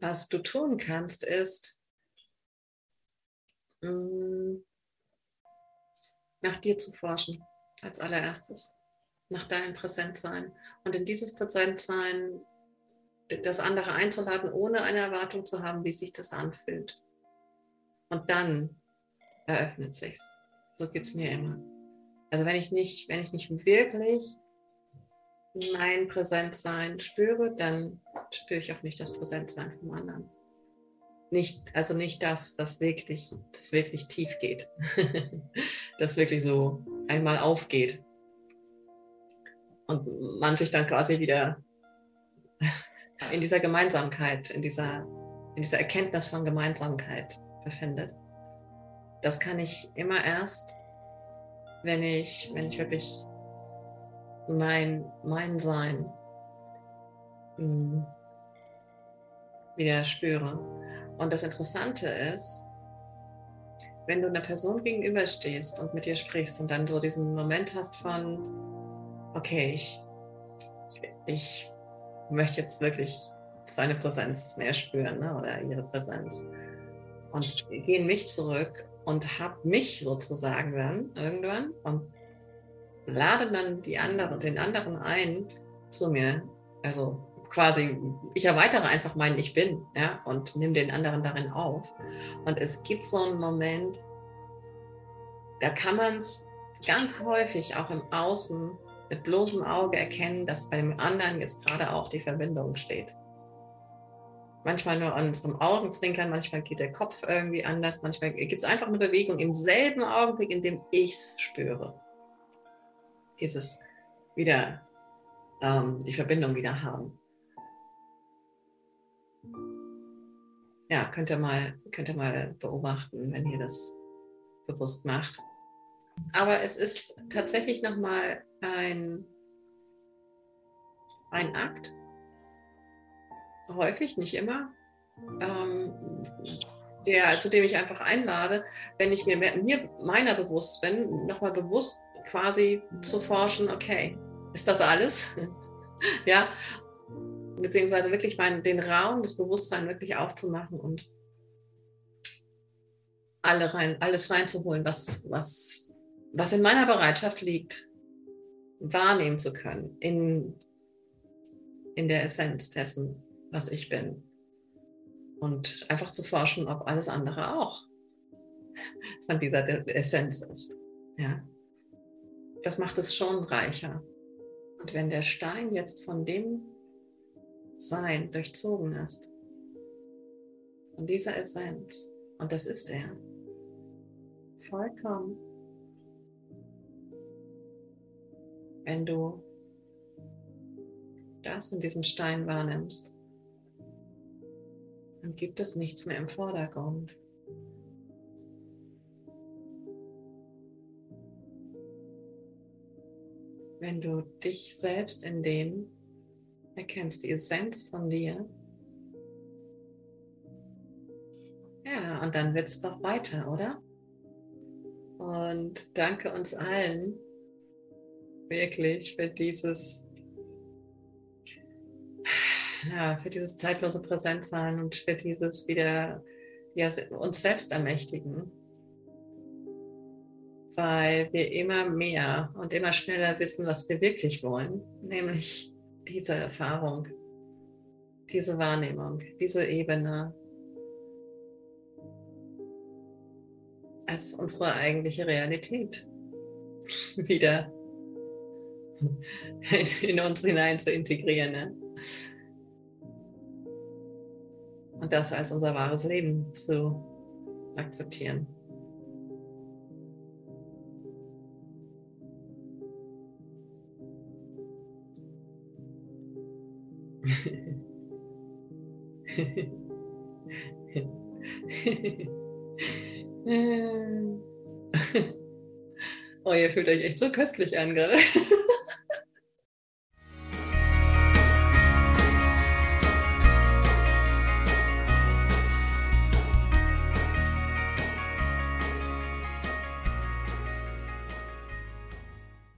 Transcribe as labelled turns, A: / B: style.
A: was du tun kannst, ist, mm, nach dir zu forschen als allererstes, nach deinem Präsentsein. Und in dieses Präsentsein das andere einzuladen, ohne eine Erwartung zu haben, wie sich das anfühlt. Und dann eröffnet sich's. So geht es mir immer. Also wenn ich nicht, wenn ich nicht wirklich mein Präsenzsein spüre, dann spüre ich auch nicht das Präsenzsein vom anderen. Nicht, also nicht das, das wirklich, das wirklich tief geht. das wirklich so einmal aufgeht. Und man sich dann quasi wieder in dieser Gemeinsamkeit, in dieser, in dieser Erkenntnis von Gemeinsamkeit befindet. Das kann ich immer erst, wenn ich, wenn ich wirklich mein, mein Sein mh, hm, wieder spüre. Und das Interessante ist, wenn du einer Person gegenüberstehst und mit ihr sprichst und dann so diesen Moment hast von, okay, ich, ich möchte jetzt wirklich seine Präsenz mehr spüren ne, oder ihre Präsenz. Und gehe in mich zurück und habe mich sozusagen dann irgendwann und lade dann die anderen, den anderen ein zu mir. Also quasi, ich erweitere einfach meinen Ich bin ja, und nehme den anderen darin auf. Und es gibt so einen Moment, da kann man es ganz häufig auch im Außen mit bloßem Auge erkennen, dass bei dem anderen jetzt gerade auch die Verbindung steht. Manchmal nur an so einem Augenzwinkern, manchmal geht der Kopf irgendwie anders, manchmal gibt es einfach eine Bewegung im selben Augenblick, in dem ich es spüre. Dieses wieder, ähm, die Verbindung wieder haben. Ja, könnt ihr mal, könnt ihr mal beobachten, wenn ihr das bewusst macht. Aber es ist tatsächlich nochmal ein, ein Akt, häufig, nicht immer, ähm, der, zu dem ich einfach einlade, wenn ich mir, mir meiner bewusst bin, nochmal bewusst quasi zu forschen, okay, ist das alles? ja, beziehungsweise wirklich mein, den Raum des Bewusstseins wirklich aufzumachen und alle rein, alles reinzuholen, was, was, was in meiner Bereitschaft liegt, wahrnehmen zu können, in, in der Essenz dessen, was ich bin. Und einfach zu forschen, ob alles andere auch von dieser Essenz ist. Ja. Das macht es schon reicher. Und wenn der Stein jetzt von dem Sein durchzogen ist, von dieser Essenz, und das ist er, vollkommen, wenn du das in diesem Stein wahrnimmst, dann gibt es nichts mehr im Vordergrund. Wenn du dich selbst in dem erkennst, die Essenz von dir, ja, und dann wird es doch weiter, oder? Und danke uns allen wirklich für dieses ja, für dieses zeitlose Präsentsein und für dieses wieder ja, uns selbst ermächtigen. Weil wir immer mehr und immer schneller wissen, was wir wirklich wollen, nämlich diese Erfahrung, diese Wahrnehmung, diese Ebene als unsere eigentliche Realität wieder in uns hinein zu integrieren. Ne? und das als unser wahres Leben zu akzeptieren. oh, ihr fühlt euch echt so köstlich an gerade.